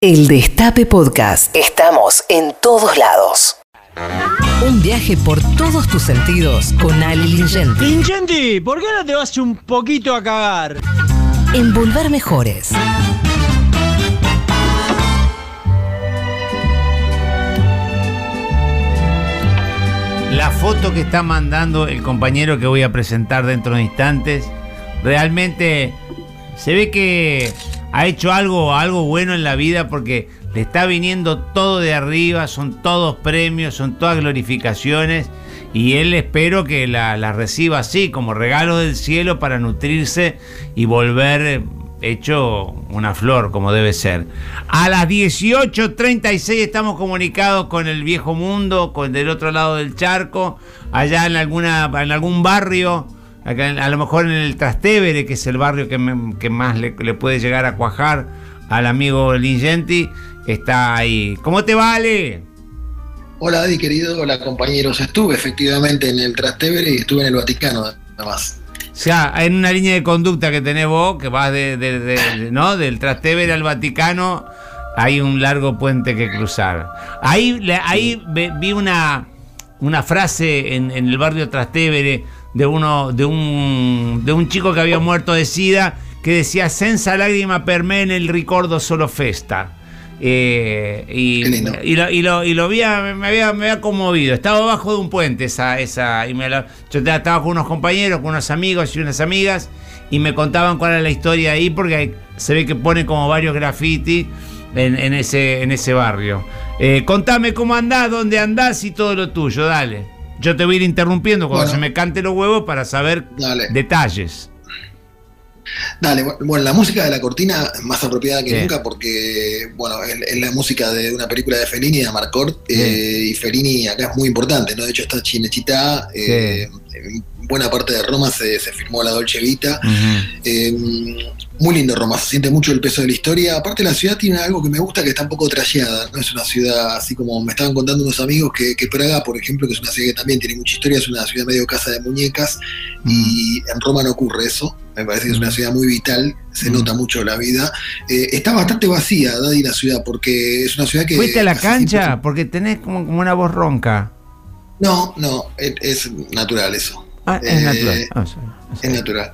El Destape Podcast. Estamos en todos lados. Un viaje por todos tus sentidos con Ali Lingenti. Lingenti, ¿por qué no te vas un poquito a cagar? En Volver Mejores. La foto que está mandando el compañero que voy a presentar dentro de instantes, realmente se ve que ha hecho algo, algo bueno en la vida porque le está viniendo todo de arriba, son todos premios, son todas glorificaciones y él espero que la, la reciba así, como regalo del cielo para nutrirse y volver hecho una flor como debe ser. A las 18.36 estamos comunicados con el viejo mundo, con del otro lado del charco, allá en, alguna, en algún barrio a lo mejor en el Trastevere, que es el barrio que, más le, puede llegar a cuajar al amigo Lingenti, está ahí. ¿Cómo te vale? Hola, Adi, querido. Hola, compañeros. Estuve efectivamente en el Trastevere y estuve en el Vaticano, nada más. O sea, hay una línea de conducta que tenés vos, que vas de, ¿no? del Trastevere al Vaticano, hay un largo puente que cruzar. Ahí, ahí vi una, una frase en, en el barrio Trastevere de uno, de un, de un chico que había muerto de sida, que decía senza lágrima per me en el ricordo solo festa. Eh, y, y, lo, y, lo, y lo me, había, me había conmovido. Estaba abajo de un puente esa, esa y me yo estaba con unos compañeros, con unos amigos y unas amigas y me contaban cuál era la historia ahí porque se ve que pone como varios graffiti en, en ese, en ese barrio. Eh, contame cómo andás, dónde andás y todo lo tuyo, dale. Yo te voy a ir interrumpiendo cuando se me cante los huevos para saber detalles. Dale, bueno, la música de la cortina es más apropiada que nunca porque, bueno, es, la música de una película de Fellini, de Amarcord, eh, y Fellini acá es muy importante, ¿no? De hecho está Chinechita, eh, buena parte de Roma se, se firmó la Dolce Vita. Eh, muy lindo Roma, se siente mucho el peso de la historia. Aparte la ciudad tiene algo que me gusta que está un poco trasheada, no es una ciudad así como me estaban contando unos amigos que, Praga, por ejemplo, que es una ciudad que también tiene mucha historia, es una ciudad medio casa de muñecas y en Roma no ocurre eso. Me parece que es una ciudad muy vital, se nota mucho la vida. Eh, está bastante vacía, Daddy, la ciudad, porque es una ciudad que... ¿Fuiste a la cancha? Porque tenés como, como una voz ronca. No, no, es natural eso. Ah, es natural. Eh, ah, es natural.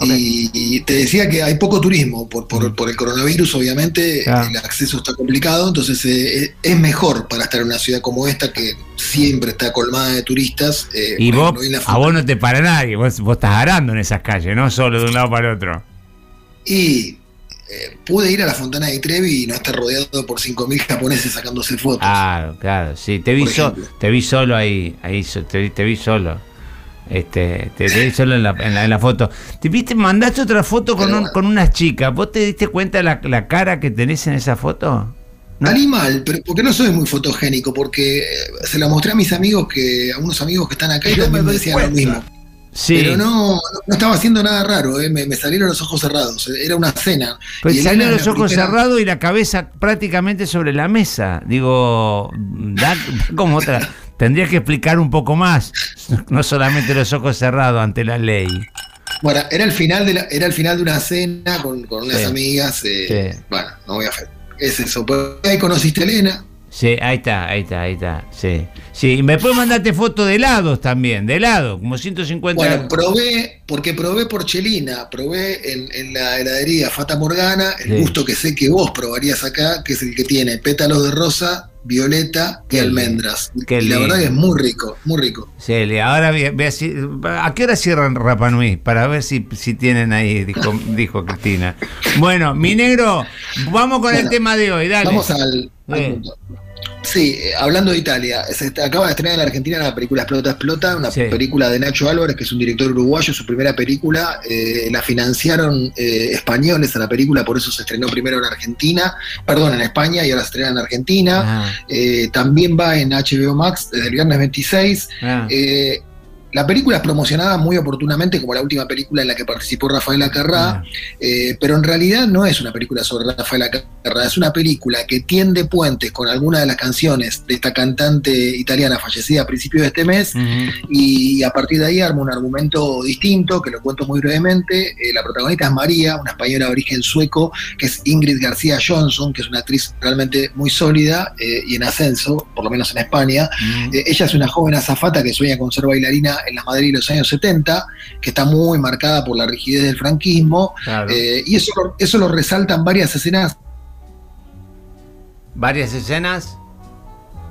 y, te decía que hay poco turismo por, mm. el coronavirus, obviamente el acceso está complicado, entonces eh, es mejor para estar en una ciudad como esta que siempre está colmada de turistas. Eh, y vos, a vos no te para nadie, vos, estás arando en esas calles, no solo de un lado para el otro. Y pude ir a la Fontana de Trevi y no estar rodeado por 5.000 japoneses sacándose fotos. Claro, claro, sí, te vi, te vi solo ahí, ahí te vi solo. Este, te, te solo en la, en, la, foto. ¿Te viste? Mandaste otra foto con, con unas chicas. ¿Vos te diste cuenta la, la cara que tenés en esa foto? Animal, pero porque no soy muy fotogénico, porque eh, se la mostré a mis amigos que, a unos amigos que están acá y también me decían lo mismo. Pero no, no, estaba haciendo nada raro, eh, me, salieron los ojos cerrados, era una cena. Pues salieron los ojos cerrados y la cabeza prácticamente sobre la mesa. Digo, da como otra. Tendría que explicar un poco más, no solamente los ojos cerrados ante la ley. Bueno, era el final de, era el final de una cena con, unas amigas. Eh, bueno, no voy a hacer. Es eso. Ahí conociste a Elena. Sí, ahí está, ahí está, ahí está. Sí. Sí, y me puedes mandarte fotos de helados también, de helado, como 150 Bueno, probé, porque probé porchelina, probé en, la heladería Fata Morgana, el gusto que sé que vos probarías acá, que es el que tiene pétalos de rosa, violeta y almendras. y la verdad que es muy rico, muy rico. Sí, ahora ve, ¿a qué hora cierran Rapanui? Para ver si, si tienen ahí, dijo, Cristina. Bueno, mi negro, vamos con el tema de hoy, dale. Vamos al, punto. Sí, eh, hablando de Italia, se acaba de estrenar en la Argentina la película Explota, Explota, una película de Nacho Álvarez, que es un director uruguayo, su primera película, eh, la financiaron eh, españoles a la película, por eso se estrenó primero en Argentina, perdón, en España y ahora se estrena en Argentina. Ah. también va en HBO Max desde el viernes 26. Ah. La película es promocionada muy oportunamente como la última película en la que participó Rafael Acarrá, eh, pero en realidad no es una película sobre Rafael Acarrá, es una película que tiende puentes con algunas de las canciones de esta cantante italiana fallecida a principios de este mes y a partir de ahí arma un argumento distinto, que lo cuento muy brevemente. Eh, la protagonista es María, una española de origen sueco, que es Ingrid García Johnson, que es una actriz realmente muy sólida eh, y en ascenso, por lo menos en España. ella es una joven azafata que sueña con ser bailarina en la Madrid de los años 70, que está muy marcada por la rigidez del franquismo, eh, y eso, eso lo resaltan varias escenas. ¿Varias escenas?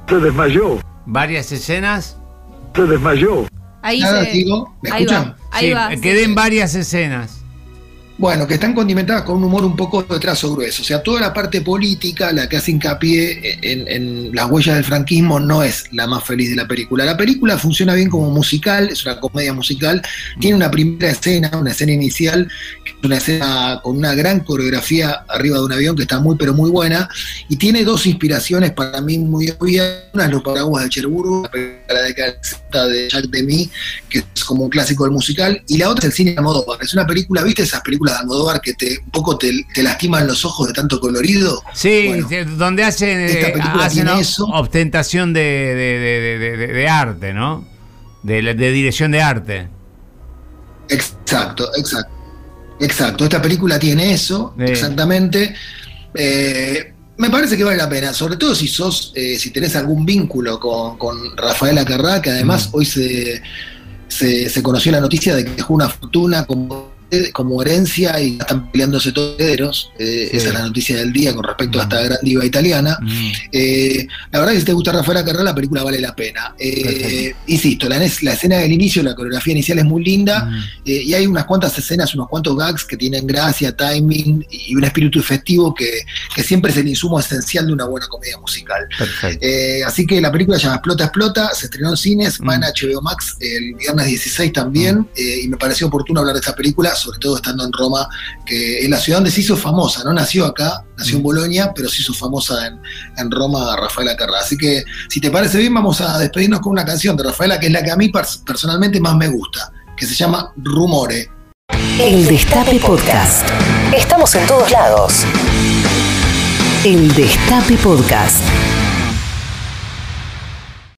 Se desmayó. ¿Varias escenas? Se desmayó. Ahí se... digo, ¿me escuchan? ahí va, queden varias escenas. Bueno, que están condimentadas con un humor un poco de trazo grueso. O sea, toda la parte política, la que hace hincapié en, las huellas del franquismo, no es la más feliz de la película. La película funciona bien como musical, es una comedia musical. Tiene una primera escena, una escena inicial, una escena con una gran coreografía arriba de un avión que está muy, pero muy buena. Y tiene dos inspiraciones para mí muy obvias. Una es Los Paraguas de Cherburgo, la década de Jacques Demy, que es como un clásico del musical. Y la otra es el cine de Almodóvar. Es una película, ¿viste esas películas? De Almodóvar que te, un poco te, lastiman los ojos de tanto colorido. Sí, donde hacen, eh, ostentación de, arte, ¿no? De, dirección de arte. Exacto, exacto. Exacto, esta película tiene eso, exactamente. Eh, me parece que vale la pena, sobre todo si sos, eh, si tenés algún vínculo con, con Rafael Acarrá, que además mm. hoy se, se, se, conoció la noticia de que dejó una fortuna como como herencia y están peleándose todos herederos. Eh, esa es la noticia del día con respecto a esta mm. gran diva italiana. Mm. Eh, la verdad que si te gusta Rafael Carrera, la película vale la pena. Eh, insisto, la, la, escena del inicio, la coreografía inicial es muy linda mm. y hay unas cuantas escenas, unos cuantos gags que tienen gracia, timing y un espíritu efectivo que, siempre es el insumo esencial de una buena comedia musical. así que la película llama Explota, Explota, se estrenó en cines, va en HBO Max el viernes 16 también y me pareció oportuno hablar de esta película sobre todo estando en Roma, que es la ciudad donde se hizo famosa, no nació acá, nació en mm. Bolonia, pero se hizo famosa en, Roma Rafaela Carrá. Así que, si te parece bien, vamos a despedirnos con una canción de Rafaela, que es la que a mí personalmente más me gusta, que se llama Rumore. El Destape Podcast. Estamos en todos lados. El Destape Podcast.